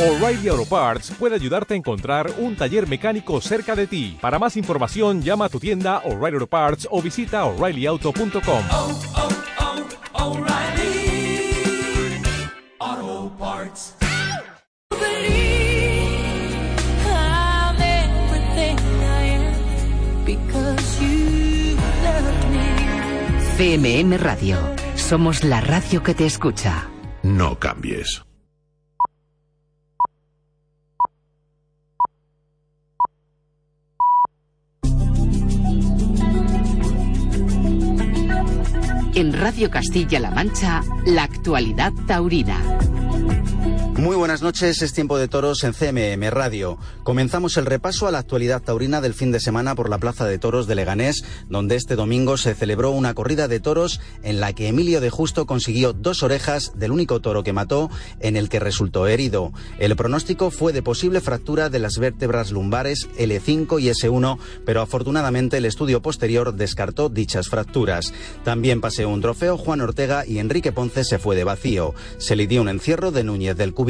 O'Reilly Auto Parts puede ayudarte a encontrar un taller mecánico cerca de ti. Para más información, llama a tu tienda O'Reilly Auto Parts o visita oreillyauto.com. oh, oh. CMM Radio. Somos la radio que te escucha. No cambies. En Radio Castilla-La Mancha, la actualidad taurina. Muy buenas noches, es tiempo de toros en CMM Radio. Comenzamos el repaso a la actualidad taurina del fin de semana por la Plaza de Toros de Leganés, donde este domingo se celebró una corrida de toros en la que Emilio de Justo consiguió dos orejas del único toro que mató, en el que resultó herido. El pronóstico fue de posible fractura de las vértebras lumbares L5 y S1, pero afortunadamente el estudio posterior descartó dichas fracturas. También paseó un trofeo Juan Ortega y Enrique Ponce se fue de vacío. Se le dio un encierro de Núñez del Cubillo.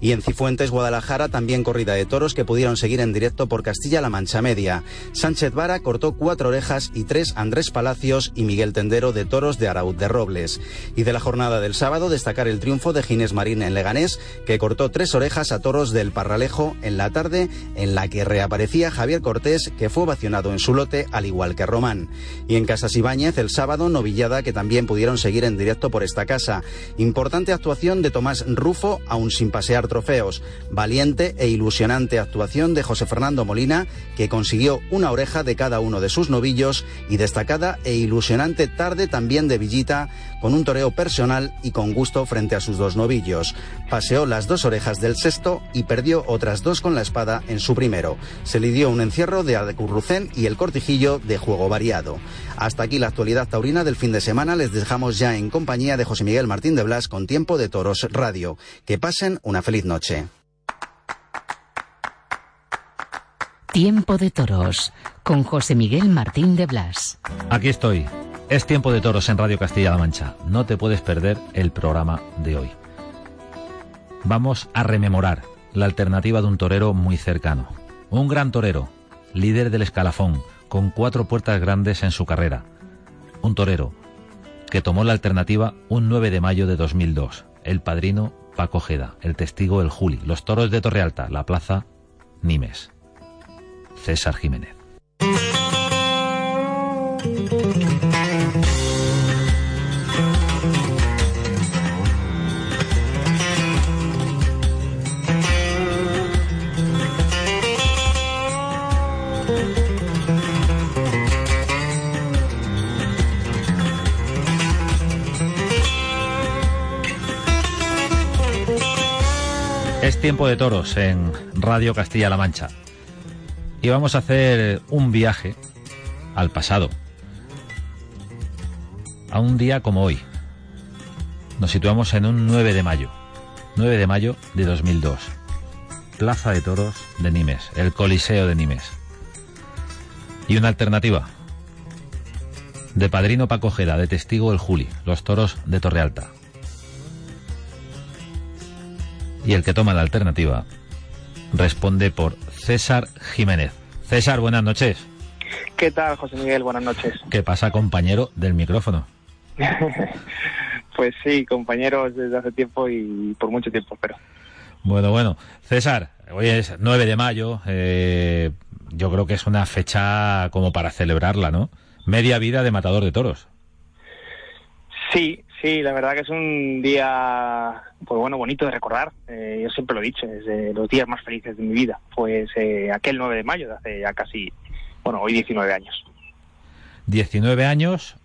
Y en Cifuentes, Guadalajara, también corrida de toros que pudieron seguir en directo por Castilla-La Mancha Media. Sánchez Vara cortó cuatro orejas y tres Andrés Palacios y Miguel Tendero de toros de Arauz de Robles. Y de la jornada del sábado, destacar el triunfo de Ginés Marín en Leganés, que cortó tres orejas a toros del Parralejo en la tarde, en la que reaparecía Javier Cortés, que fue ovacionado en su lote, al igual que Román. Y en Casas Ibáñez, el sábado, novillada que también pudieron seguir en directo por esta casa. Importante actuación de Tomás Rufo, aún sin pasear trofeos. Valiente e ilusionante actuación de José Fernando Molina, que consiguió una oreja de cada uno de sus novillos, y destacada e ilusionante tarde también de Villita, con un toreo personal y con gusto frente a sus dos novillos. Paseó las dos orejas del sexto y perdió otras dos con la espada en su primero. Se le dio un encierro de Adecurrucén y el cortijillo de juego variado. Hasta aquí la actualidad taurina del fin de semana. Les dejamos ya en compañía de José Miguel Martín de Blas con Tiempo de Toros Radio. Que pasen una feliz noche. Tiempo de toros con José Miguel Martín de Blas. Aquí estoy. Es tiempo de toros en Radio Castilla-La Mancha. No te puedes perder el programa de hoy. Vamos a rememorar la alternativa de un torero muy cercano. Un gran torero, líder del escalafón, con cuatro puertas grandes en su carrera. Un torero que tomó la alternativa un 9 de mayo de 2002. El padrino Paco Jeda, el testigo el Juli, los toros de Torrealta, la plaza Nimes. César Jiménez. Tiempo de toros en Radio Castilla-La Mancha. Y vamos a hacer un viaje al pasado. A un día como hoy. Nos situamos en un 9 de mayo. 9 de mayo de 2002. Plaza de Toros de Nimes, el Coliseo de Nimes. Y una alternativa. De padrino Paco Jeda, de testigo el Juli, los toros de Torrealta. Y el que toma la alternativa responde por César Jiménez. César, buenas noches. ¿Qué tal, José Miguel? Buenas noches. ¿Qué pasa, compañero del micrófono? pues sí, compañeros desde hace tiempo y por mucho tiempo, pero. Bueno, bueno. César, hoy es 9 de mayo. eh, yo creo que es una fecha como para celebrarla, ¿no? Media vida de matador de toros. Sí, sí, la verdad que es un día, pues bueno, bonito de recordar. Eh, yo siempre lo he dicho, es de los días más felices de mi vida. Pues eh, aquel 9 de mayo de hace ya casi, bueno, hoy 19 años. 19 años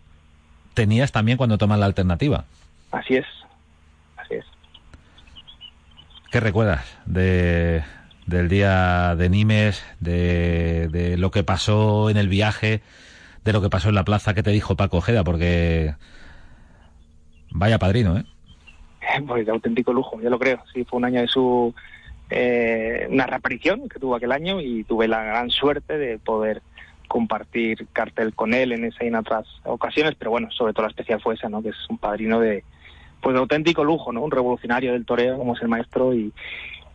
tenías también cuando tomas la alternativa. Así es, así es. ¿Qué recuerdas de, del día de Nimes, de, de lo que pasó en el viaje, de lo que pasó en la plaza que te dijo Paco Ojeda? Porque vaya padrino, ¿eh? Pues de auténtico lujo, yo lo creo. Sí, fue un año de su. eh, una reaparición que tuvo aquel año y tuve la gran suerte de poder compartir cartel con él en esa y en otras ocasiones, pero bueno, sobre todo la especial fue esa, ¿no? Que es un padrino de, pues de auténtico lujo, ¿no? Un revolucionario del toreo como es el maestro y,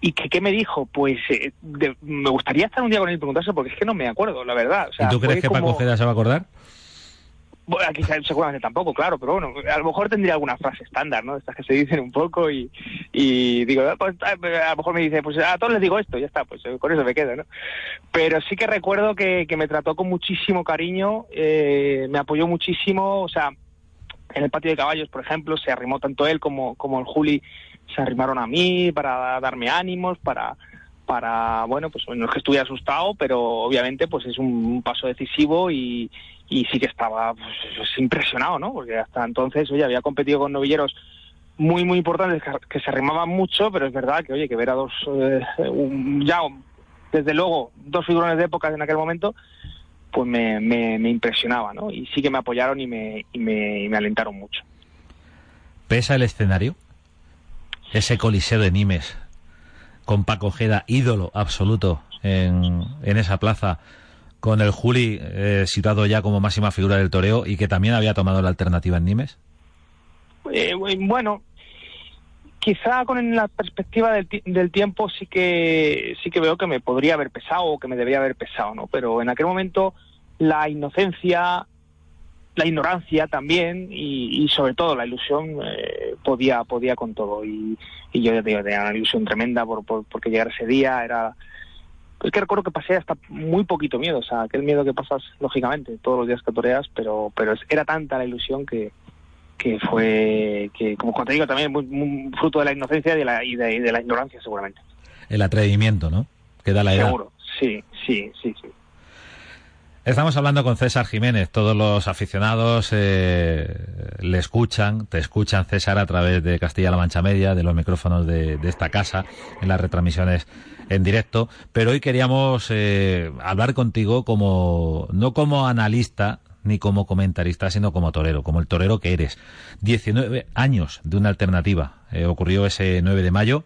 ¿Y que, qué me dijo? Pues eh, de- me gustaría estar un día con él y preguntarse porque es que no me acuerdo, la verdad. O sea, ¿Y tú crees que Paco como- Ojeda se va a acordar? Bueno, quizá seguramente tampoco, claro, pero bueno, a lo mejor tendría alguna frase estándar, ¿no? Estas que se dicen un poco y, y digo, ah, pues, ah, a lo mejor me dice, pues a todos les digo esto, ya está, pues eh, con eso me quedo, ¿no? Pero sí que recuerdo que, que me trató con muchísimo cariño, eh, me apoyó muchísimo, o sea, en el patio de caballos, por ejemplo, se arrimó tanto él como, como el Juli, se arrimaron a mí para darme ánimos, para para bueno pues no es que estuviera asustado pero obviamente pues es un, paso decisivo y, y sí que estaba pues, impresionado no porque hasta entonces oye había competido con novilleros muy muy importantes que, se arrimaban mucho pero es verdad que oye que ver a dos eh, ya desde luego dos figurones de época en aquel momento pues me, me, me impresionaba no y sí que me apoyaron y me, y me, y me alentaron mucho. ¿Pesa el escenario? Ese coliseo de Nimes, con Paco Ojeda, ídolo absoluto en, en esa plaza, con el Juli eh, situado ya como máxima figura del toreo y que también había tomado la alternativa en Nimes. Eh, bueno, quizá con la perspectiva del, del tiempo sí que sí que veo que me podría haber pesado o que me debería haber pesado, ¿no? Pero en aquel momento la inocencia, la ignorancia también y, y sobre todo la ilusión eh, podía podía con todo y, y yo digo, tenía una ilusión tremenda por, por porque llegara ese día era es que recuerdo que pasé hasta muy poquito miedo, o sea, aquel miedo que pasas lógicamente todos los días que toreas, pero pero era tanta la ilusión que que fue, que como te digo, también muy, muy fruto de la inocencia y de la, y de, de la ignorancia seguramente. El atrevimiento, ¿no? Que da la edad. Seguro, sí, sí, sí, sí. Estamos hablando con César Jiménez. Todos los aficionados eh, le escuchan, te escuchan, César, a través de Castilla-La Mancha Media, de los micrófonos de, esta casa, en las retransmisiones en directo. Pero hoy queríamos eh, hablar contigo como, no como analista, ni como comentarista, sino como torero, como el torero que eres. 19 años de una alternativa. Eh, ocurrió ese 9 de mayo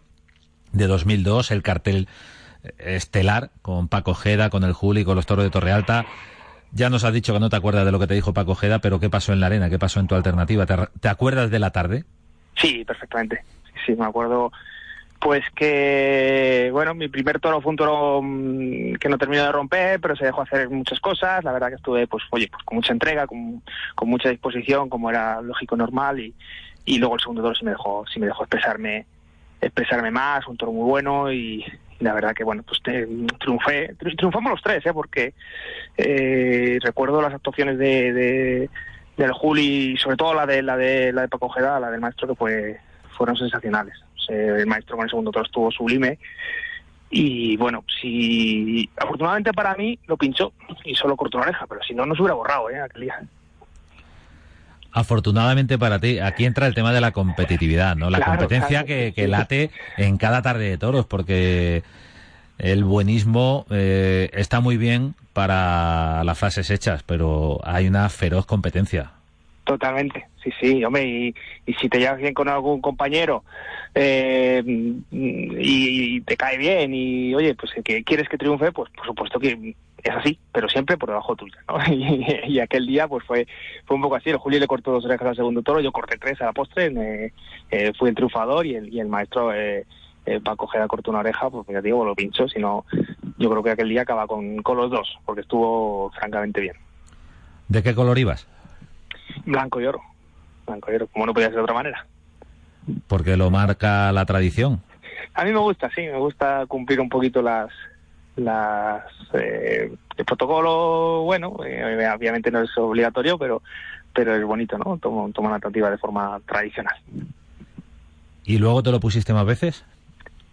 de 2002, el cartel estelar con Paco Ojeda, con el Juli, con los toros de Torrealta. Ya nos has dicho que no te acuerdas de lo que te dijo Paco Ojeda, pero ¿qué pasó en la arena? ¿Qué pasó en tu alternativa? ¿Te, te acuerdas de la tarde? Sí, perfectamente. Sí, sí, me acuerdo. Pues que, bueno, mi primer toro fue un toro mm, que no terminó de romper, pero se dejó hacer muchas cosas. La verdad que estuve, pues, oye, pues con mucha entrega, con, con mucha disposición, como era lógico normal. Y, y luego el segundo toro sí me dejó, sí me dejó expresarme, expresarme más, un toro muy bueno y la verdad que, bueno, pues te- triunfé. Tri- Triunfamos los tres, ¿eh? Porque eh, recuerdo las actuaciones de, de del Juli, sobre todo la de la de la de Paco Ojeda, la del maestro que fue fueron sensacionales. O sea, el maestro con el segundo toro estuvo sublime y bueno, si afortunadamente para mí lo pinchó y solo cortó una oreja, pero si no, no se hubiera borrado, ¿eh? Aquel día. Afortunadamente para ti, aquí entra el tema de la competitividad, ¿no? La Claro, competencia claro. que, que late en cada tarde de toros, porque el buenismo eh, está muy bien para las frases hechas, pero hay una feroz competencia. Totalmente, sí, sí, hombre, y, y si te llevas bien con algún compañero eh, y, y te cae bien y, oye, pues que quieres que triunfe, pues por supuesto que es así, pero siempre por debajo tuya, ¿no? Y, y aquel día, pues fue fue un poco así, el Julio le cortó dos orejas al segundo toro, yo corté tres a la postre, me- eh, fui el triunfador y el, y el maestro eh, eh, Paco Ojeda cortó una oreja, pues ya digo, lo pinchó, sino yo creo que aquel día acaba con, con los dos, porque estuvo francamente bien. ¿De qué color ibas? Blanco y oro, blanco y oro, como no podía ser de otra manera. Porque lo marca la tradición. A mí me gusta, sí, me gusta cumplir un poquito las las eh, el protocolo, bueno, eh, obviamente no es obligatorio, pero pero es bonito, ¿no? Tomo, tomo una tentativa de forma tradicional. ¿Y luego te lo pusiste más veces?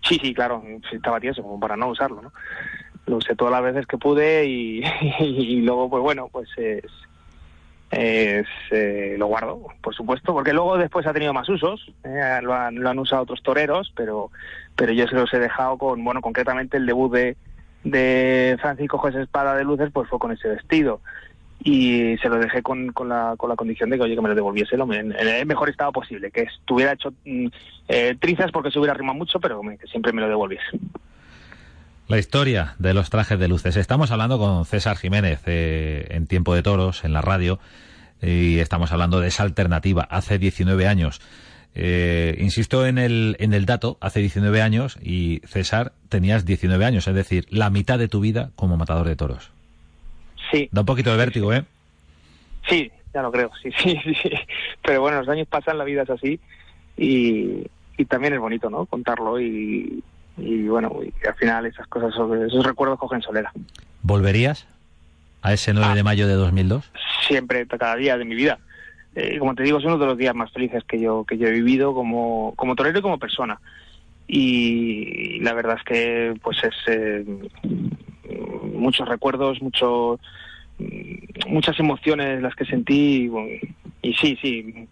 Sí, sí, claro, estaba tieso, como para no usarlo, ¿no? Lo usé todas las veces que pude y, y luego, pues bueno, pues es, es, eh, lo guardo, por supuesto, porque luego después ha tenido más usos, eh, lo, han, lo han usado otros toreros, pero pero yo se los he dejado con, bueno, concretamente el debut de, de Francisco José Espada de Luces, pues fue con ese vestido. Y se lo dejé con, con, la, con la condición de que, oye, que me lo devolviese lo, en, el mejor estado posible, que estuviera hecho mm, eh, trizas porque se hubiera arrimado mucho, pero que siempre me lo devolviese. La historia de los trajes de luces. Estamos hablando con César Jiménez eh, en Tiempo de Toros, en la radio, y estamos hablando de esa alternativa hace 19 años. Eh, insisto en el, en el dato, hace 19 años y César tenías 19 años, es decir, la mitad de tu vida como matador de toros. Sí. Da un poquito de vértigo, ¿eh? Sí, ya lo creo, sí, sí, sí. Pero bueno, los años pasan, la vida es así y, y también es bonito, ¿no? Contarlo y, y bueno, y al final esas cosas, esos recuerdos cogen solera. ¿Volverías a ese 9 Ah. de mayo de 2002? Siempre, cada día de mi vida. Eh, como te digo, es uno de los días más felices que yo que yo he vivido como, como torero y como persona. Y la verdad es que pues es eh, muchos recuerdos, mucho, mm, muchas emociones las que sentí y, bueno, y sí, sí,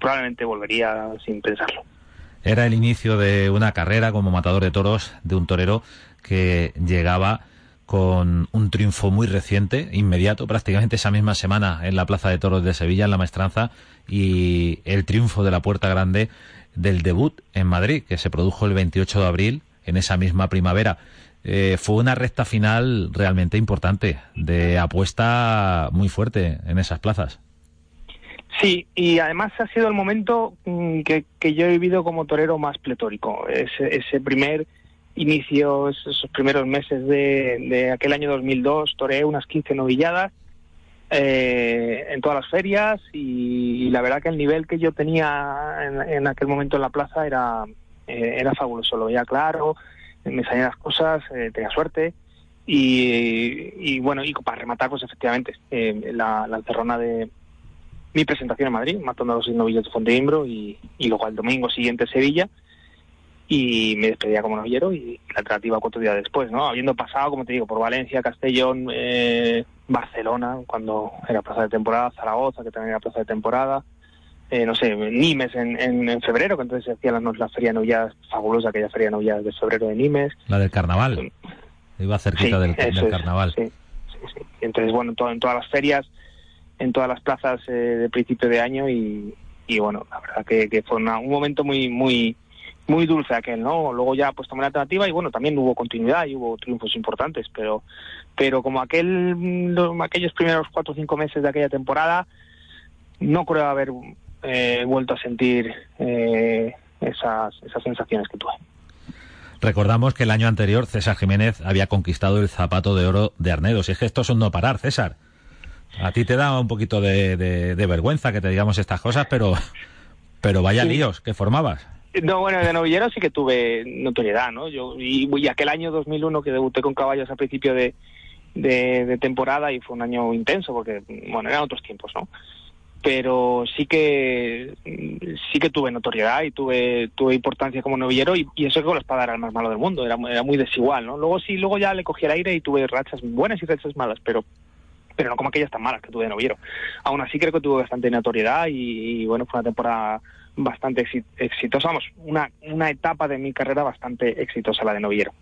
probablemente volvería sin pensarlo. Era el inicio de una carrera como matador de toros de un torero que llegaba con un triunfo muy reciente, inmediato, prácticamente esa misma semana en la Plaza de Toros de Sevilla, en la Maestranza, y el triunfo de la Puerta Grande del debut en Madrid, que se produjo el 28 de abril, en esa misma primavera. Eh, fue una recta final realmente importante, de apuesta muy fuerte en esas plazas. Sí, y además ha sido el momento mm, que, que yo he vivido como torero más pletórico. Ese, ese primer inicio, esos primeros meses de, aquel año 2002, toreé unas 15 novilladas eh, en todas las ferias y, la verdad que el nivel que yo tenía en, en aquel momento en la plaza era, eh, era fabuloso. Lo veía claro, me salían las cosas, eh, tenía suerte. Y, y bueno, y para rematar, pues efectivamente, eh, la, la encerrona de, mi presentación en Madrid, matando a los novillos de Fonteimbro y, y luego al domingo siguiente Sevilla y me despedía como novillero y la alternativa cuatro días después, ¿no? Habiendo pasado, como te digo, por Valencia, Castellón, eh, Barcelona, cuando era plaza de temporada, Zaragoza, que también era plaza de temporada, eh, no sé, Nimes en, en, en febrero, que entonces se hacía la, la feria de novilladas fabulosa, aquella feria de novilladas de febrero de Nimes. La del carnaval. Iba cerquita Sí, del, es, carnaval. sí, sí, sí. Entonces, bueno, en, to- en todas las ferias, en todas las plazas eh, de principio de año y, y bueno, la verdad que, que fue un momento muy muy muy dulce aquel, ¿no? Luego ya pues tomé la alternativa y bueno, también hubo continuidad y hubo triunfos importantes, pero pero como aquel lo- aquellos primeros cuatro o cinco meses de aquella temporada, no creo haber eh, vuelto a sentir eh, esas, esas sensaciones que tuve. Recordamos que el año anterior César Jiménez había conquistado el zapato de oro de Arnedo. Si es que esto es un no parar, César. A ti te da un poquito de, de- de vergüenza que te digamos estas cosas, pero, pero vaya Sí. líos que formabas. No, bueno, de novillero sí que tuve notoriedad, ¿no? Yo y, y aquel año 2001 que debuté con caballos a principio de, de, de temporada y fue un año intenso porque, bueno, eran otros tiempos, ¿no? Pero sí que sí que tuve notoriedad y tuve tuve importancia como novillero y, y eso que con la espada era el más malo del mundo, era, muy- era muy desigual, ¿no? Luego sí, luego ya le cogí el aire y tuve rachas buenas y rachas malas, pero pero no como aquellas tan malas que tuve de novillero. Aún así creo que tuve bastante notoriedad y, bueno, fue una temporada bastante exi- exitosa, vamos, una, una etapa de mi carrera bastante exitosa la de novillero.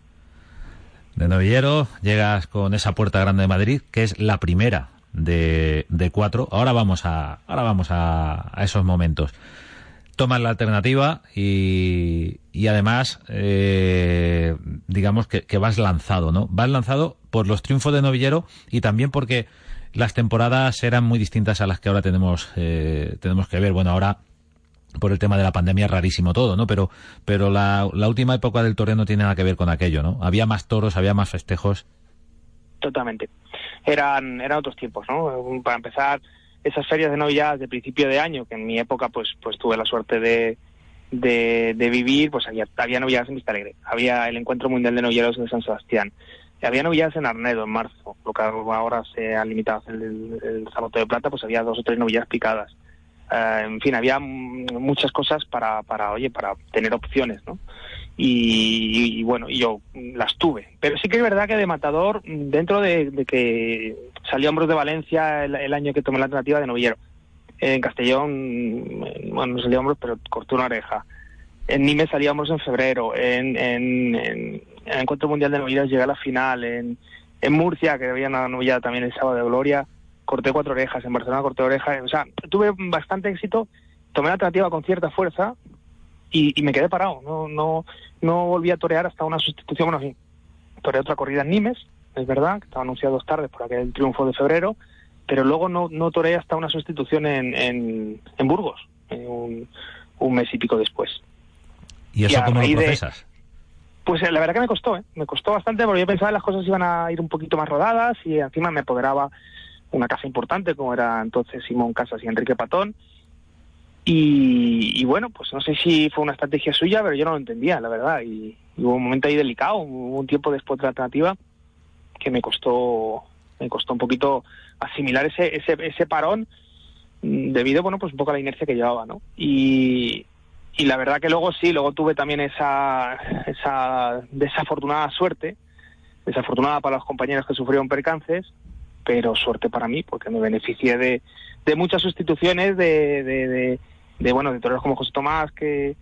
De novillero llegas con esa puerta grande de Madrid, que es la primera de, cuatro. Ahora vamos a, ahora vamos a, esos momentos. Tomas la alternativa y, y además, eh, digamos que vas lanzado, ¿no? Vas lanzado por los triunfos de novillero y también porque las temporadas eran muy distintas a las que ahora tenemos, eh, tenemos que ver. Bueno, ahora por el tema de la pandemia rarísimo todo, ¿no? Pero, pero la, última época del toreo no tiene nada que ver con aquello, ¿no? Había más toros, había más festejos. Totalmente. Eran, eran otros tiempos, ¿no? Para empezar, esas ferias de novilladas de principio de año, que en mi época pues, pues tuve la suerte de, de, de vivir, pues había, había novilladas en Vista Alegre, había el Encuentro Mundial de Novilleros de San Sebastián, había novilladas en Arnedo en marzo, lo que ahora se ha limitado el, el Zapato de Plata, pues había dos o tres novilladas picadas. Eh, en fin, había muchas cosas para, para, oye, para tener opciones, ¿no? Y, y, bueno, y yo las tuve. Pero sí que es verdad que de Matador, dentro de, que salió Hombros de Valencia el, año que tomé la alternativa de novillero. En Castellón, bueno, no salió Hombros, pero cortó una oreja. En Nimes salía Hombros en febrero. En, en, en el Encuentro Mundial de Novilleros llegué a la final. En, en Murcia, que había una novillada también el sábado de Gloria, corté cuatro orejas. En Barcelona corté orejas. O sea, tuve bastante éxito. Tomé la alternativa con cierta fuerza y, y me quedé parado. No, no, no volví a torear hasta una sustitución. Bueno, sí, toreé otra corrida en Nimes, es verdad, que estaba anunciado dos tardes por aquel triunfo de febrero, pero luego no, no toreé hasta una sustitución en, en, en Burgos. En un, un mes y pico después. ¿Y eso a cómo lo de- procesas? Pues eh, la verdad que me costó, ¿eh? me costó bastante porque yo pensaba que las cosas iban a ir un poquito más rodadas y encima me apoderaba una casa importante como era entonces Simón Casas y Enrique Patón. Y, bueno, pues no sé si fue una estrategia suya, pero yo no lo entendía, la verdad. Y, y hubo un momento ahí delicado, hubo un tiempo después de la alternativa que me costó, me costó un poquito asimilar ese, ese, ese parón mm, debido, bueno, pues un poco a la inercia que llevaba, ¿no? Y, y la verdad que luego sí, luego tuve también esa, esa desafortunada suerte, desafortunada para los compañeros que sufrieron percances, pero suerte para mí, porque me beneficié de, de muchas sustituciones de, de, de, de, bueno, de toreros como José Tomás, que,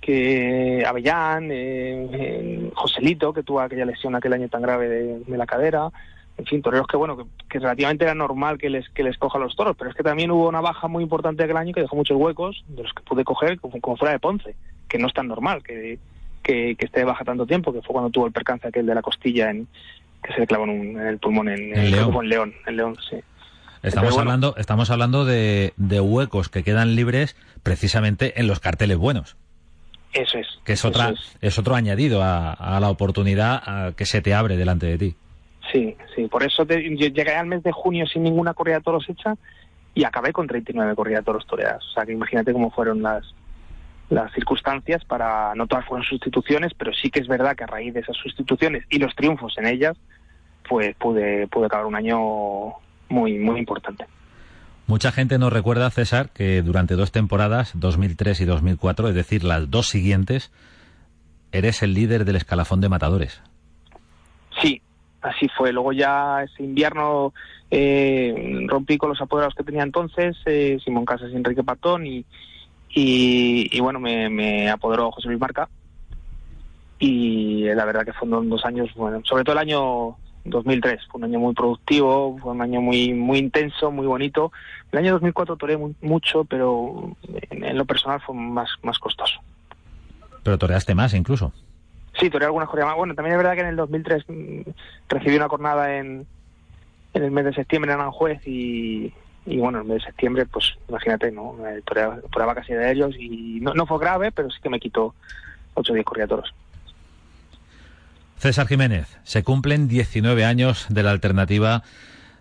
que Avellán, eh, eh, Joselito, que tuvo aquella lesión aquel año tan grave de, de la cadera, en fin, toreros que bueno, que, que relativamente era normal que les que les coja los toros, pero es que también hubo una baja muy importante aquel año que dejó muchos huecos, de los que pude coger como, como fuera de Ponce, que no es tan normal que, que, que esté de baja tanto tiempo, que fue cuando tuvo el percance aquel de la costilla en que se le clavó en, un- en el pulmón en, En León. en León, en León, sí. Estamos bueno. hablando, estamos hablando de, de huecos que quedan libres precisamente en los carteles buenos, Eso es. que es otra, es. es otro añadido a, a la oportunidad a que se te abre delante de ti. Sí, sí, por eso te- yo llegué al mes de junio sin ninguna corrida de toros hecha y acabé con 39 corridas de toros toreadas. O sea, que imagínate cómo fueron las las circunstancias para no todas fueron sustituciones, pero sí que es verdad que a raíz de esas sustituciones y los triunfos en ellas, pues pude pude acabar un año muy muy importante. Mucha gente nos recuerda, César, que durante dos temporadas, 2003 y 2004, es decir, las dos siguientes, eres el líder del escalafón de matadores. Sí, así fue. Luego ya ese invierno eh, rompí con los apoderados que tenía entonces, eh, Simón Casas y Enrique Patón, y, y, bueno, me, apoderó José Luis Marca. Y la verdad que fueron dos años, bueno, sobre todo el año 2003, fue un año muy productivo, fue un año muy muy intenso, muy bonito. El año 2004 toré mu- mucho, pero en, en lo personal fue más, más costoso. Pero toreaste más incluso. Sí, toreé algunas más. Bueno, también es verdad que en el 2003 mm, recibí una jornada en, en el mes de septiembre en Aranjuez y, y bueno, en el mes de septiembre, pues imagínate, ¿no? Eh, Toreaba, toreaba casi de ellos y no, no fue grave, pero sí que me quitó 8 o 10 corridas toros. César Jiménez, se cumplen 19 años de la alternativa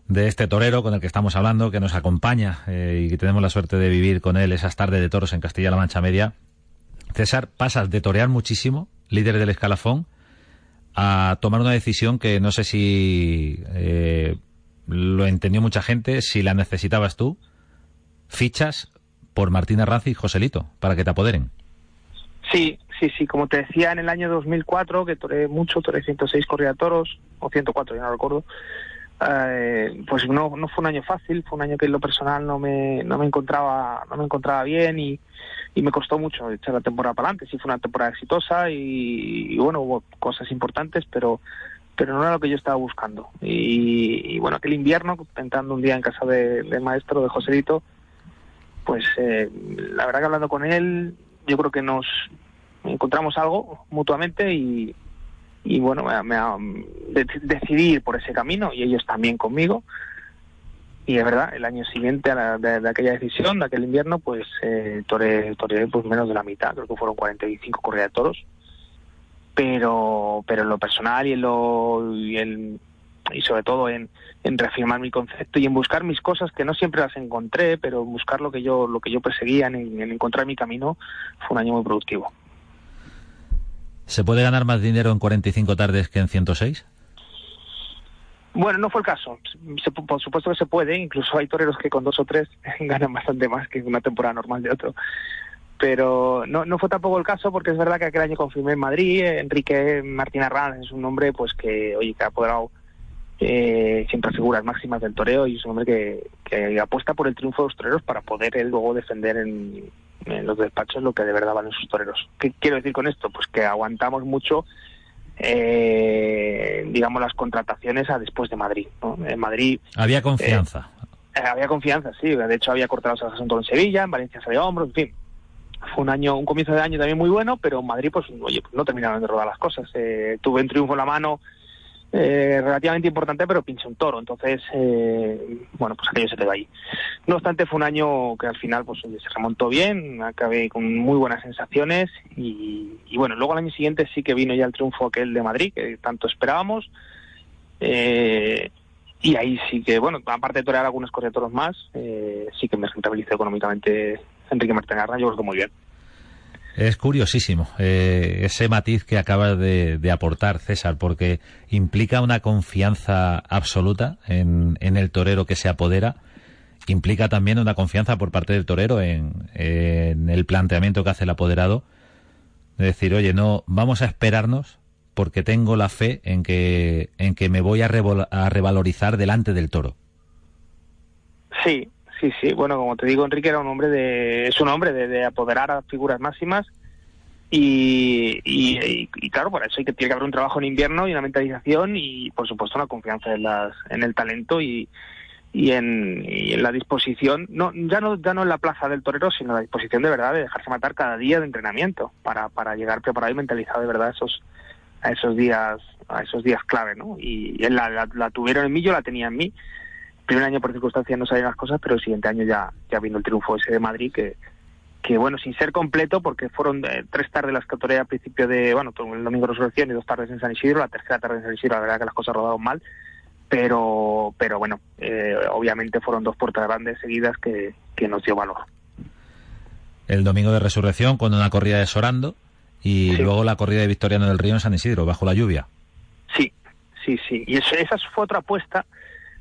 de este torero con el que estamos hablando, que nos acompaña eh, y que tenemos la suerte de vivir con él esas tardes de toros en Castilla-La Mancha Media. César, pasas de torear muchísimo, líder del escalafón, a tomar una decisión que no sé si eh, lo entendió mucha gente, si la necesitabas tú, fichas por Martín Arranz y Joselito, para que te apoderen. Sí, sí, sí, como te decía, en el año 2004, que toré mucho, toré 106 corridas de toros, o 104, ya no recuerdo, eh, pues no, no fue un año fácil, fue un año que en lo personal no me, no me encontraba no me encontraba bien y, y me costó mucho echar la temporada para adelante. Sí fue una temporada exitosa y, bueno, hubo cosas importantes, pero pero no era lo que yo estaba buscando. Y, bueno, aquel invierno, entrando un día en casa de- del maestro, de Joselito, pues eh, la verdad que hablando con él, yo creo que nos encontramos algo mutuamente y, y bueno, me, me de- decidí ir por ese camino y ellos también conmigo. Y es verdad, el año siguiente a la- de, aquella decisión, de aquel invierno, pues eh, toré, pues menos de la mitad, creo que fueron 45 corridas de toros. Pero, pero en lo personal y en lo y, sobre todo en, en reafirmar mi concepto y en buscar mis cosas que no siempre las encontré, pero buscar lo que yo lo que yo perseguía, en, en encontrar mi camino, fue un año muy productivo. ¿Se puede ganar más dinero en 45 tardes que en 106? Bueno, no fue el caso. Por supuesto que se puede. Incluso hay toreros que con dos o tres ganan bastante más que una temporada normal de otro. Pero no, no fue tampoco el caso porque es verdad que aquel año confirmé en Madrid. Enrique Martín Arranz es un hombre pues que, oye, que ha apoderado eh, siempre figuras máximas del toreo y es un hombre que, que apuesta por el triunfo de los toreros para poder él luego defender en, en los despachos lo que de verdad valen sus toreros. ¿Qué quiero decir con esto? Pues que aguantamos mucho eh, digamos, las contrataciones a después de Madrid. ¿no? En Madrid Había confianza. eh, había confianza, sí. De hecho, había cortado a Asunto en Sevilla, en Valencia salió hombro, en fin. Fue un año, un comienzo de año también muy bueno, pero en Madrid, pues, oye, pues no terminaron de rodar las cosas. Eh, tuve un triunfo en la mano eh, relativamente importante, pero pinché un toro. Entonces, eh, bueno, pues aquello se quedó ahí. No obstante, fue un año que al final pues se remontó bien, acabé con muy buenas sensaciones y, y bueno, luego al año siguiente sí que vino ya el triunfo aquel de Madrid, que tanto esperábamos. Eh, y ahí sí que, bueno, aparte de torear algunos corredores más, eh, sí que me rentabilizó económicamente Enrique Martínez Arran, yo creo que muy bien. Es curiosísimo eh, ese matiz que acaba de, aportar César, porque implica una confianza absoluta en, el torero que se apodera, implica también una confianza por parte del torero en, el planteamiento que hace el apoderado, de decir, oye, no, vamos a esperarnos porque tengo la fe en que, en que me voy a, a revalorizar delante del toro. Sí, Sí, sí, bueno, como te digo, Enrique era un hombre de, es un hombre de, de apoderar a figuras máximas y, y, claro, por eso hay que, tiene que haber un trabajo en invierno y una mentalización y, por supuesto, una confianza en, las, en el talento y, y, en, y en la disposición, no, ya, no, ya no en la plaza del torero, sino la disposición de verdad de dejarse matar cada día de entrenamiento para, para llegar preparado y mentalizado de verdad a esos, a esos días a esos días clave, ¿no? Y, y la, la, la tuvieron en mí, yo la tenía en mí primer año por circunstancias no salían las cosas, pero el siguiente año ya, ya vino el triunfo ese de Madrid que, que bueno, sin ser completo, porque fueron eh, tres tardes las que toré a principio de, bueno, el domingo de resurrección y dos tardes en San Isidro, la tercera tarde en San Isidro, la verdad que las cosas rodaron mal, pero, pero bueno, eh, obviamente fueron dos puertas grandes seguidas que, que nos dio valor. El domingo de resurrección con una corrida de Sorando y sí. luego la corrida de Victoriano del Río en San Isidro, bajo la lluvia. Sí, sí, sí. Y eso, esa fue otra apuesta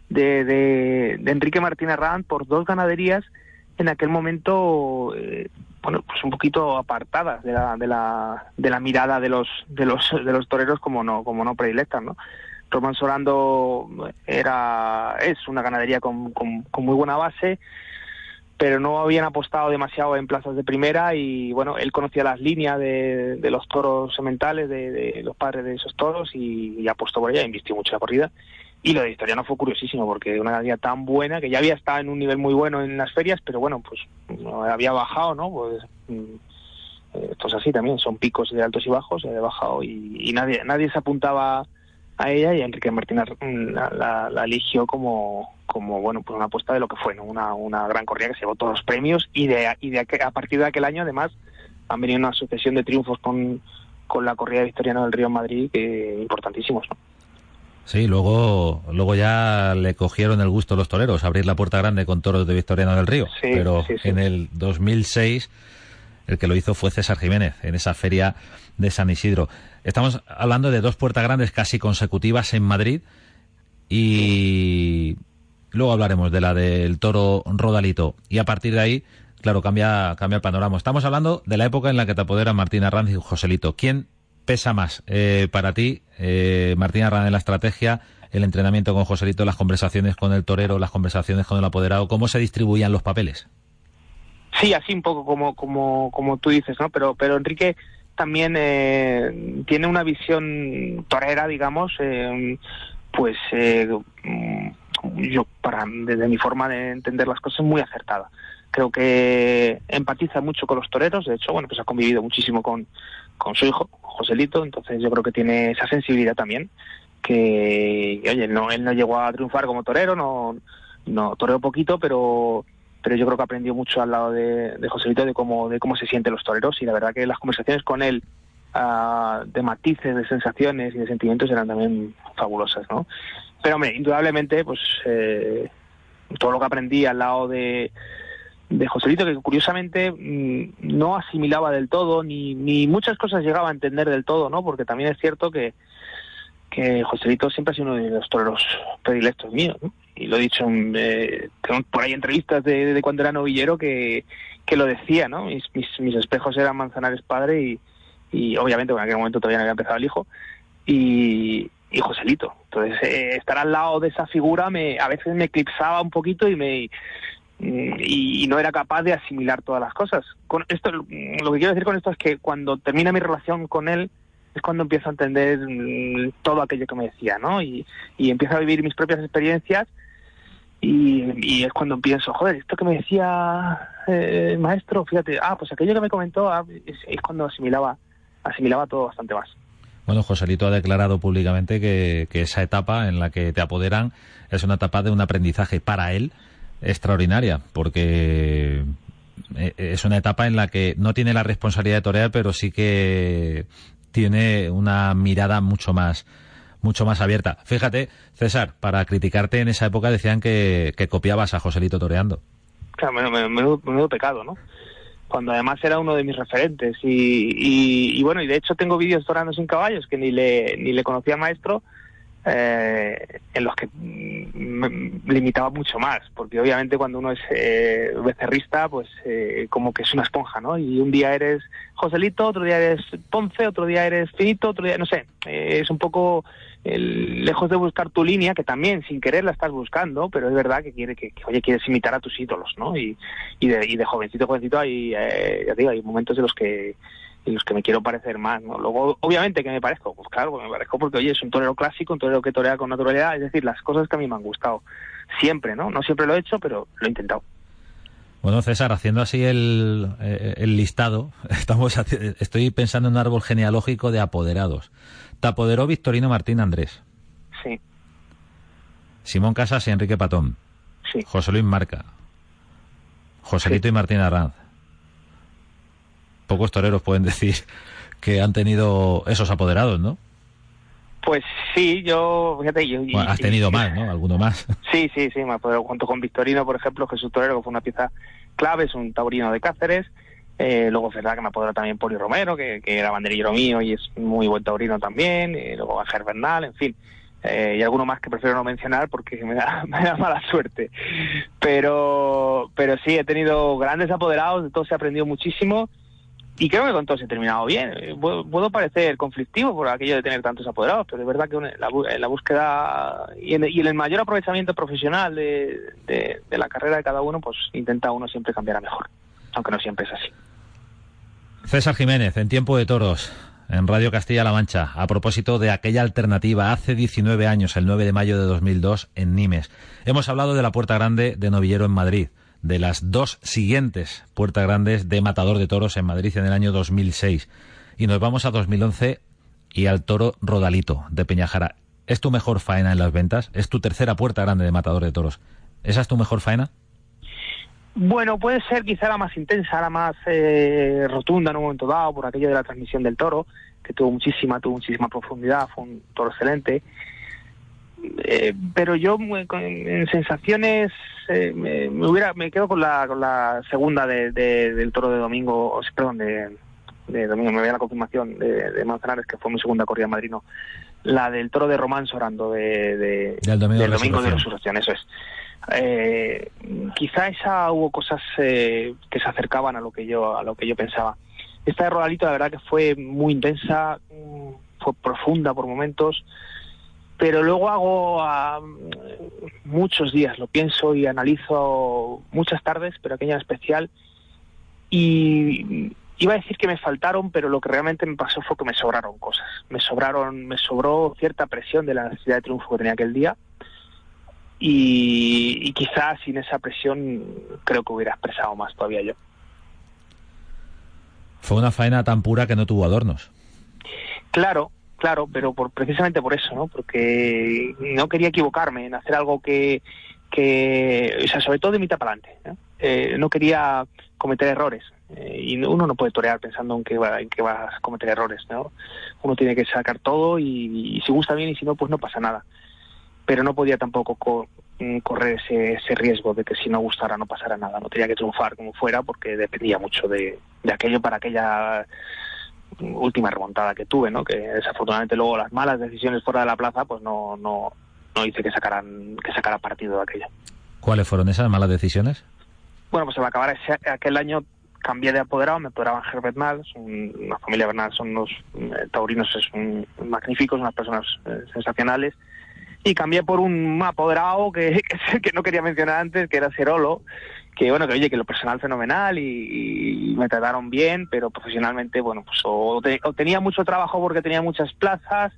de, de, Enrique Martínez Rand por dos ganaderías en aquel momento eh, bueno pues un poquito apartadas de la, de la de la mirada de los de los de los toreros como no como no predilectas no Román Solando era es una ganadería con, con, muy buena base pero no habían apostado demasiado en plazas de primera y bueno, él conocía las líneas de, de los toros sementales, de, de, los padres de esos toros y, y apostó por ella, invirtió mucho en la corrida. Y lo de Historiano fue curiosísimo porque una ganadería tan buena que ya había estado en un nivel muy bueno en las ferias, pero bueno, pues había bajado, ¿no? Pues eh, esto es así también, son picos de altos y bajos, había bajado y, y nadie nadie se apuntaba a ella y Enrique Martínez la, la, la, eligió como, como bueno pues una apuesta de lo que fue, ¿no? una, una gran corrida que se llevó todos los premios y de, y de a partir de aquel año además han venido una sucesión de triunfos con, con la corrida de Victoriano del Río Madrid que importantísimos. ¿no? Sí, luego, luego ya le cogieron el gusto los toreros, abrir la puerta grande con toros de Victoriano del Río. Sí, pero sí, sí. en el 2006 el que lo hizo fue César Jiménez, en esa feria de San Isidro. Estamos hablando de dos puertas grandes casi consecutivas en Madrid y luego hablaremos de la del toro Rodalito. Y a partir de ahí, claro, cambia, cambia el panorama. Estamos hablando de la época en la que te apodera Martín Arranz y Joselito. ¿Quién pesa más eh, para ti, eh, Martín Arranz, en la estrategia, el entrenamiento con Joselito, las conversaciones con el torero, las conversaciones con el apoderado? ¿Cómo se distribuían los papeles? Sí, así un poco como, como, como tú dices, ¿no? Pero, pero Enrique también eh, tiene una visión torera, digamos, eh, pues eh, yo, para, desde mi forma de entender las cosas, muy acertada. Creo que empatiza mucho con los toreros, de hecho, bueno, pues ha convivido muchísimo con, con su hijo, Joselito, entonces yo creo que tiene esa sensibilidad también, que, oye, no, él no llegó a triunfar como torero, no, no toreó poquito, pero pero yo creo que aprendió mucho al lado de, de Joselito de cómo, de cómo se sienten los toreros y la verdad que las conversaciones con él uh, de matices, de sensaciones y de sentimientos eran también fabulosas, ¿no? Pero hombre, indudablemente, pues eh, todo lo que aprendí al lado de, de Joselito, que curiosamente mmm, no asimilaba del todo, ni, ni muchas cosas llegaba a entender del todo, ¿no? Porque también es cierto que, que Joselito siempre ha sido uno de los toreros predilectos míos, ¿no? y lo he dicho, eh, tengo por ahí entrevistas de, cuando era novillero que, que lo decía, ¿no? Mis, mis, espejos eran Manzanares padre y, y obviamente en aquel momento todavía no había empezado el hijo y, y Joselito. Entonces, eh, estar al lado de esa figura me a veces me eclipsaba un poquito y me y, y no era capaz de asimilar todas las cosas. Esto lo que quiero decir con esto es que cuando termina mi relación con él es cuando empiezo a entender mmm, todo aquello que me decía, ¿no? Y, y empiezo a vivir mis propias experiencias y, es cuando pienso, joder, esto que me decía eh, maestro, fíjate, ah, pues aquello que me comentó ah, es, es, cuando asimilaba, asimilaba todo bastante más. Bueno, Joselito ha declarado públicamente que, que esa etapa en la que te apoderan es una etapa de un aprendizaje para él extraordinaria, porque eh, es una etapa en la que no tiene la responsabilidad de torear, pero sí que tiene una mirada mucho más mucho más abierta. Fíjate, César, para criticarte en esa época decían que, copiabas a Joselito toreando. Claro, menudo, menudo- menudo pecado, ¿no? Cuando además era uno de mis referentes. Y, y, y bueno, y de hecho tengo vídeos toreando sin caballos que ni le, ni le conocía maestro, eh, en los que mm, me limitaba mucho más. Porque obviamente cuando uno es eh, becerrista, pues eh, como que es una esponja, ¿no? Y un día eres Joselito, otro día eres Ponce, otro día eres Finito, otro día, no sé. eh, es un poco el- lejos de buscar tu línea, que también sin querer la estás buscando, pero es verdad que quiere que, oye quieres imitar a tus ídolos, ¿no? Y, y, de, y de jovencito, jovencito hay, eh, ya digo, hay momentos en los que en los que me quiero parecer más, ¿no? Luego, obviamente que me parezco, pues claro, me parezco porque, oye, es un torero clásico, un torero que torea con naturalidad, es decir, las cosas que a mí me han gustado, siempre, ¿no? No siempre lo he hecho, pero lo he intentado. Bueno, César, haciendo así el, eh, el listado, estamos estoy pensando en un árbol genealógico de apoderados. Te apoderó Victorino Martín Andrés, Sí, Simón Casas y Enrique Patón, sí. José Luis Marca, Joselito y Martín Arranz. Pocos toreros pueden decir que han tenido esos apoderados, ¿no? Pues sí, yo, fíjate, yo... Bueno, has y- tenido más, ¿no? Alguno más. Sí, sí, sí, me apoderó junto con Victorino, por ejemplo, Jesús Torero, que fue una pieza clave, es un taurino de Cáceres. Eh, luego es verdad que me apoderó también Poli Romero, que, que era banderillero mío y es muy buen taurino también. Y luego Ángel Bernal, en fin. Eh, y alguno más que prefiero no mencionar porque me da, me da mala suerte. Pero, pero sí, he tenido grandes apoderados, de todos he aprendido muchísimo. Y creo que con todos he terminado bien. Eh, Puedo, puedo parecer conflictivo por aquello de tener tantos apoderados, pero es verdad que la, la búsqueda y en, el mayor aprovechamiento profesional de, de- de la carrera de cada uno, pues intenta uno siempre cambiar a mejor, aunque no siempre es así. César Jiménez, en Tiempo de Toros, en Radio Castilla-La Mancha, a propósito de aquella alternativa hace 19 años, el 9 de mayo de 2002, en Nimes. Hemos hablado de la Puerta Grande de Novillero en Madrid, de las dos siguientes Puertas Grandes de Matador de Toros en Madrid en el año 2006. Y nos vamos a 2011 y al Toro Rodalito de Peñajara. ¿Es tu mejor faena en las ventas? ¿Es tu tercera Puerta Grande de Matador de Toros? ¿Esa es tu mejor faena? Bueno, puede ser quizá la más intensa, la más eh, rotunda en un momento dado, por aquello de la transmisión del toro, que tuvo muchísima, tuvo muchísima profundidad, fue un toro excelente. Eh, pero yo con- en sensaciones eh, me, me hubiera me quedo con la, con la segunda de, de- del toro de domingo, perdón, de, de domingo, me voy a la confirmación de, Manzanares, que fue mi segunda corrida madrino. La del toro de Román Sorando, de, de- Del domingo de del domingo de Resurrección. resurrección, eso es. Eh, quizá esa hubo cosas eh, que se acercaban a lo que yo a lo que yo pensaba. Esta de Rodalito la verdad que fue muy intensa, mm, fue profunda por momentos, pero luego hago ah, muchos días, lo pienso y analizo muchas tardes, pero aquella en especial, y iba a decir que me faltaron, pero lo que realmente me pasó fue que me sobraron cosas. Me sobraron, me sobró cierta presión de la necesidad de triunfo que tenía aquel día, y, y quizás sin esa presión creo que hubiera expresado más todavía yo. Fue una faena tan pura que no tuvo adornos. Claro, claro, pero por, precisamente por eso, ¿no? Porque no quería equivocarme en hacer algo que, que o sea, sobre todo de mitad para adelante. ¿no? Eh, no quería cometer errores. Eh, y uno no puede torear pensando en que, va, en que vas a cometer errores, ¿no? Uno tiene que sacar todo y, y si gusta bien y si no, pues no pasa nada. Pero no podía tampoco co- mm, correr ese, ese riesgo de que si no gustara no pasara nada. No tenía que triunfar como fuera porque dependía mucho de, de aquello para aquella última remontada que tuve, ¿no? Que desafortunadamente luego las malas decisiones fuera de la plaza, pues no, no, no hice que sacaran, que sacara partido de aquello. ¿Cuáles fueron esas malas decisiones? Bueno, pues al acabar ese- aquel año cambié de apoderado, me apoderaba Ángel Bernal, es un- una familia Bernal, son unos eh, taurinos es un- magníficos, unas personas eh, sensacionales, y cambié por un apoderado que, que, que no quería mencionar antes, que era Cerolo, que bueno, que oye, que lo personal fenomenal y, me trataron bien, pero profesionalmente, bueno, pues o tenía mucho trabajo porque tenía muchas plazas,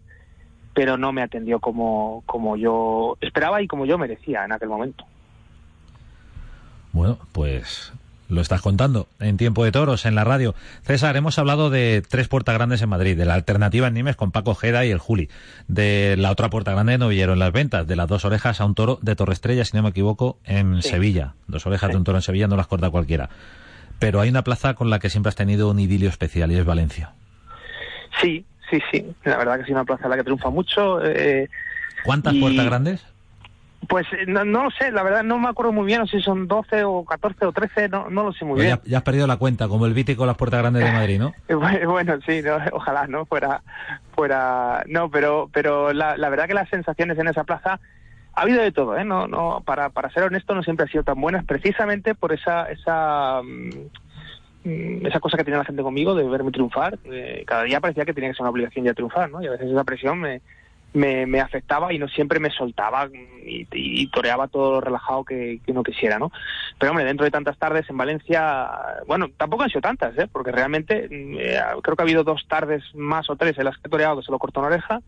pero no me atendió como, como yo esperaba y como yo merecía en aquel momento. Bueno, pues Lo estás contando en Tiempo de Toros, en la radio. César, hemos hablado de tres puertas grandes en Madrid, de la alternativa en Nimes con Paco Jeda y el Juli, de la otra puerta grande de Novillero en las ventas, de las dos orejas a un toro de Torre Estrella, si no me equivoco, en Sí. Sevilla. Dos orejas de un toro en Sevilla no las corta cualquiera. Pero hay una plaza con la que siempre has tenido un idilio especial y es Valencia. Sí, sí, sí. La verdad que es una plaza en la que triunfa mucho. eh, ¿Cuántas Y- puertas grandes? Pues eh, no, no lo sé, la verdad no me acuerdo muy bien, no sé si son 12 o 14 o 13, no, no lo sé muy bien. ya, ya has perdido la cuenta, como el Viti con las puertas grandes de Madrid, ¿no? Eh, Bueno, sí, no, ojalá no fuera, fuera, no, pero, pero la, la verdad que las sensaciones en esa plaza ha habido de todo, ¿eh? No, no, para, para ser honesto, no siempre han sido tan buenas, precisamente por esa, esa, mm, esa cosa que tenía la gente conmigo de verme triunfar. Eh, cada día parecía que tenía que ser una obligación ya triunfar, ¿no? Y a veces esa presión me, me, afectaba y no siempre me soltaba y, y toreaba todo lo relajado que, que uno quisiera, ¿no? Pero hombre, dentro de tantas tardes en Valencia, bueno, tampoco han sido tantas, ¿eh? Porque realmente mm, eh, creo que ha habido dos tardes más o tres en las que he toreado que solo corto una oreja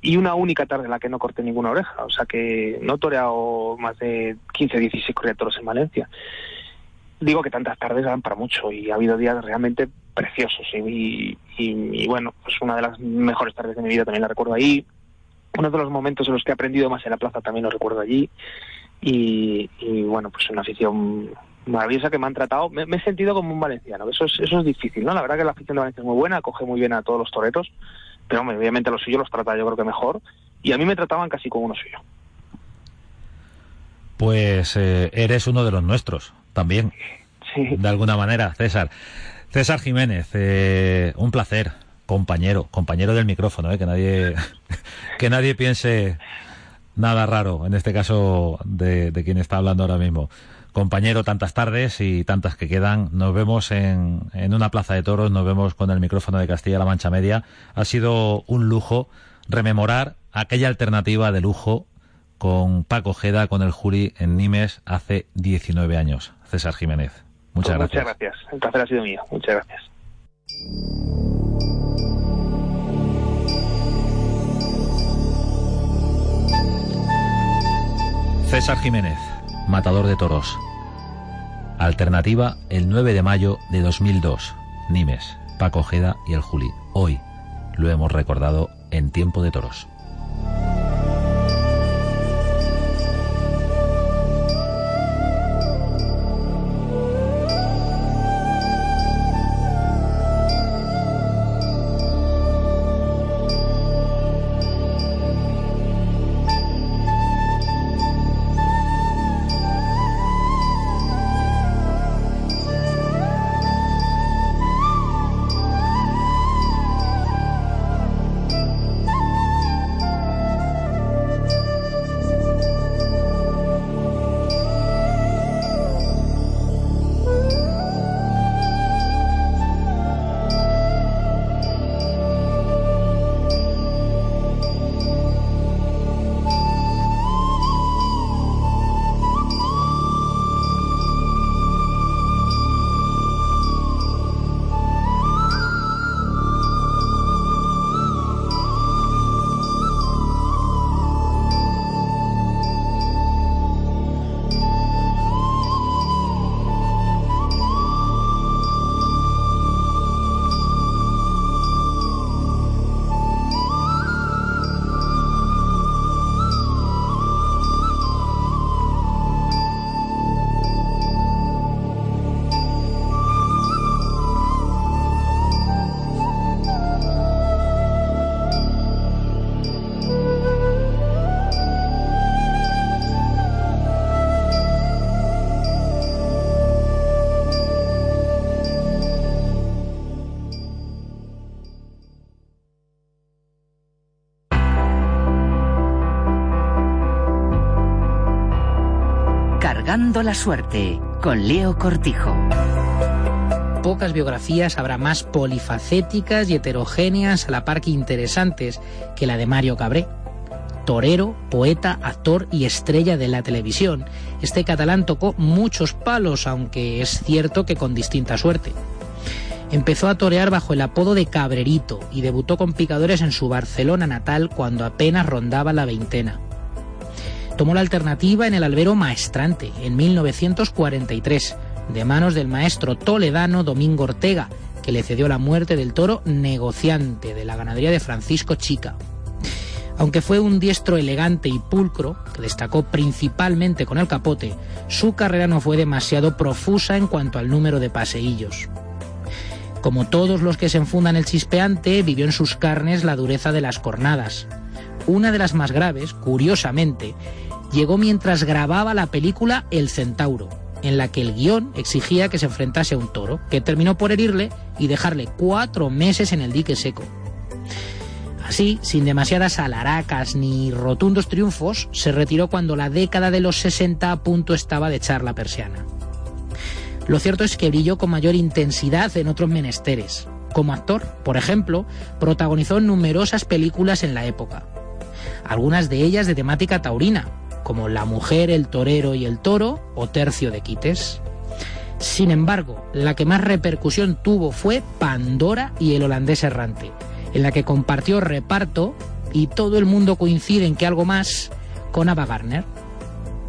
y una única tarde en la que no corté ninguna oreja. O sea que no he toreado más de 15, 16 corredores en Valencia. Digo que tantas tardes dan para mucho y ha habido días realmente preciosos y- y, bueno, pues una de las mejores tardes de mi vida también la recuerdo ahí. Uno de los momentos en los que he aprendido más en la plaza también lo recuerdo allí. Y, y, bueno, pues una afición maravillosa que me han tratado. Me, me he sentido como un valenciano. Eso es, eso es difícil, ¿no? La verdad que la afición de Valencia es muy buena, acoge muy bien a todos los toreros. Pero hombre, obviamente a los suyos los trata yo creo que mejor. Y a mí me trataban casi como uno suyo. Pues eh, eres uno de los nuestros, también. Sí. de alguna manera, César. César Jiménez, eh, un placer, compañero, compañero del micrófono, eh, que nadie, que nadie piense nada raro, en este caso de, de quien está hablando ahora mismo. Compañero, tantas tardes y tantas que quedan. Nos vemos en, en una plaza de toros, nos vemos con el micrófono de Castilla-La Mancha Media. Ha sido un lujo rememorar aquella alternativa de lujo con Paco Jeda, con el jury en Nimes hace 19 años. César Jiménez. Muchas Pues gracias. Muchas gracias. El placer ha sido mío. Muchas gracias. César Jiménez, matador de toros. Alternativa el 9 de mayo de 2002. Nimes, Paco Ojeda y el Juli. Hoy lo hemos recordado en Tiempo de Toros. La suerte con Leo Cortijo. Pocas biografías habrá más polifacéticas y heterogéneas a la par que interesantes que la de Mario Cabré. Torero, poeta, actor y estrella de la televisión, este catalán tocó muchos palos, aunque es cierto que con distinta suerte. Empezó a torear bajo el apodo de Cabrerito y debutó con picadores en su Barcelona natal cuando apenas rondaba la veintena. Tomó la alternativa en el albero Maestrante en 1943, de manos del maestro toledano Domingo Ortega, que le cedió la muerte del toro negociante de la ganadería de Francisco Chica. Aunque fue un diestro elegante y pulcro, que destacó principalmente con el capote, su carrera no fue demasiado profusa en cuanto al número de paseillos. Como todos los que se enfundan el chispeante, vivió en sus carnes la dureza de las cornadas. Una de las más graves, curiosamente, llegó mientras grababa la película El Centauro, en la que el guion exigía que se enfrentase a un toro, que terminó por herirle y dejarle cuatro meses en el dique seco. Así, sin demasiadas alaracas ni rotundos triunfos, se retiró cuando la década de los 60 a punto estaba de echar la persiana. Lo cierto es que brilló con mayor intensidad en otros menesteres. Como actor, por ejemplo, protagonizó numerosas películas en la época. Algunas de ellas de temática taurina, como La mujer, el torero y el toro o Tercio de Quites. Sin embargo, la que más repercusión tuvo fue Pandora y el holandés errante, en la que compartió reparto y todo el mundo coincide en que algo más con Ava Gardner.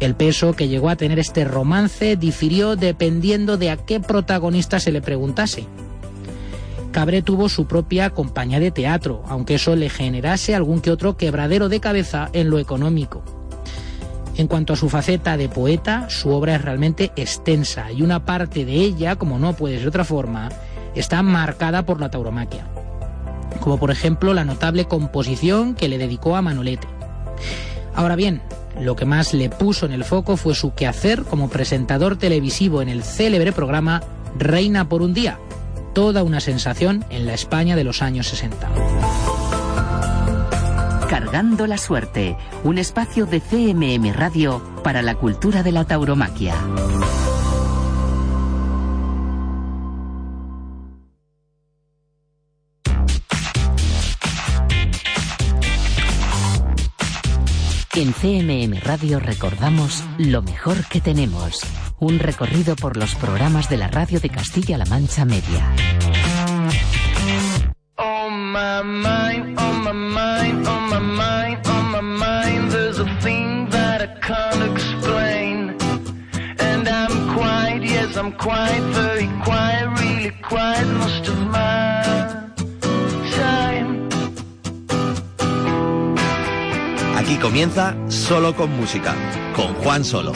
El peso que llegó a tener este romance difirió dependiendo de a qué protagonista se le preguntase. Cabré tuvo su propia compañía de teatro, aunque eso le generase algún que otro quebradero de cabeza en lo económico. En cuanto a su faceta de poeta, su obra es realmente extensa y una parte de ella, como no puede ser otra forma, está marcada por la tauromaquia. Como por ejemplo la notable composición que le dedicó a Manolete. Ahora bien, lo que más le puso en el foco fue su quehacer como presentador televisivo en el célebre programa Reina por un día, toda una sensación en la España de los años 60. Cargando la suerte, un espacio de CMM Radio para la cultura de la tauromaquia. En CMM Radio recordamos lo mejor que tenemos. Un recorrido por los programas de la radio de Castilla-La Mancha Media. On my mind, on my mind, on my mind, on my mind, there's a thing that I can't explain. And I'm quiet, yes, I'm quiet, very quiet, really quiet, most of my time. Aquí comienza Solo con Música, con Juan Solo.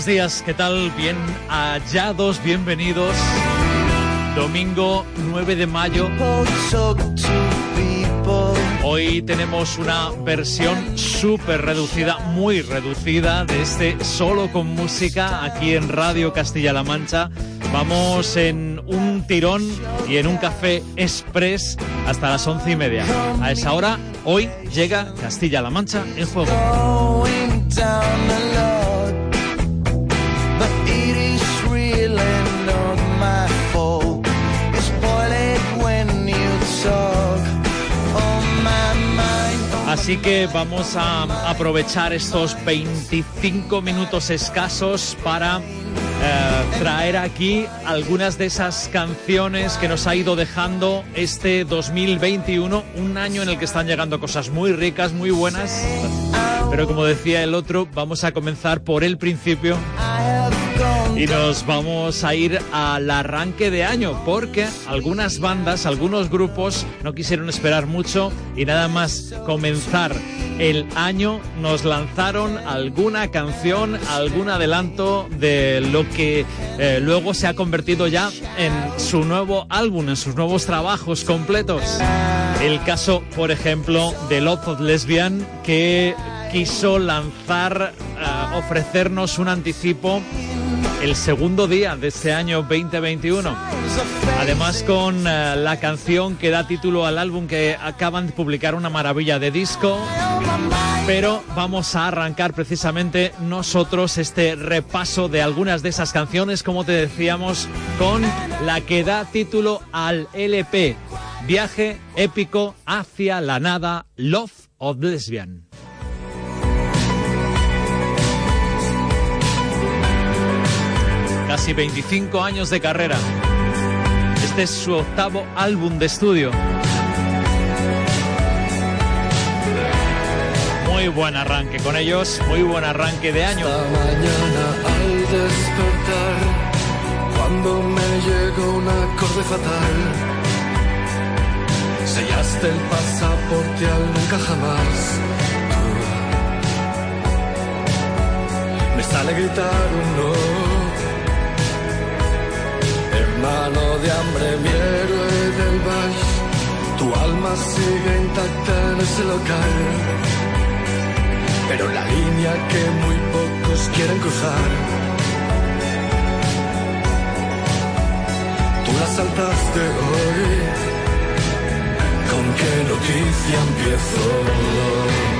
Buenos días. ¿Qué tal? Bien hallados, bienvenidos. Domingo 9 de mayo. Hoy tenemos una versión súper reducida, muy reducida, de este solo con música aquí en Radio Castilla-La Mancha. Vamos en un tirón y en un café express hasta las once y media. A esa hora, hoy llega Castilla-La Mancha en juego. Así que vamos a aprovechar estos 25 minutos escasos para eh, traer aquí algunas de esas canciones que nos ha ido dejando este 2021, un año en el que están llegando cosas muy ricas, muy buenas. Pero como decía el otro, vamos a comenzar por el principio y nos vamos a ir al arranque de año porque algunas bandas, algunos grupos no quisieron esperar mucho y nada más comenzar el año nos lanzaron alguna canción, algún adelanto de lo que eh, luego se ha convertido ya en su nuevo álbum, en sus nuevos trabajos completos. El caso, por ejemplo, de Love of Lesbian que quiso lanzar, eh, ofrecernos un anticipo el segundo día de este año 2021. Además con eh, la canción que da título al álbum que acaban de publicar una maravilla de disco. Pero vamos a arrancar precisamente nosotros este repaso de algunas de esas canciones, como te decíamos, con la que da título al LP Viaje épico hacia la nada, Love of Lesbian. Casi 25 años de carrera. Este es su octavo álbum de estudio. Muy buen arranque con ellos, muy buen arranque de año. Esta mañana al despertar, cuando me llegó un acorde fatal, sellaste el pasaporte al nunca jamás. Tú me sale gritar un no, hermano de hambre, mi héroe del Baix, tu alma sigue intacta en ese local pero la línea que muy pocos quieren cruzar. Tú la saltaste hoy, ¿con qué noticia empiezo?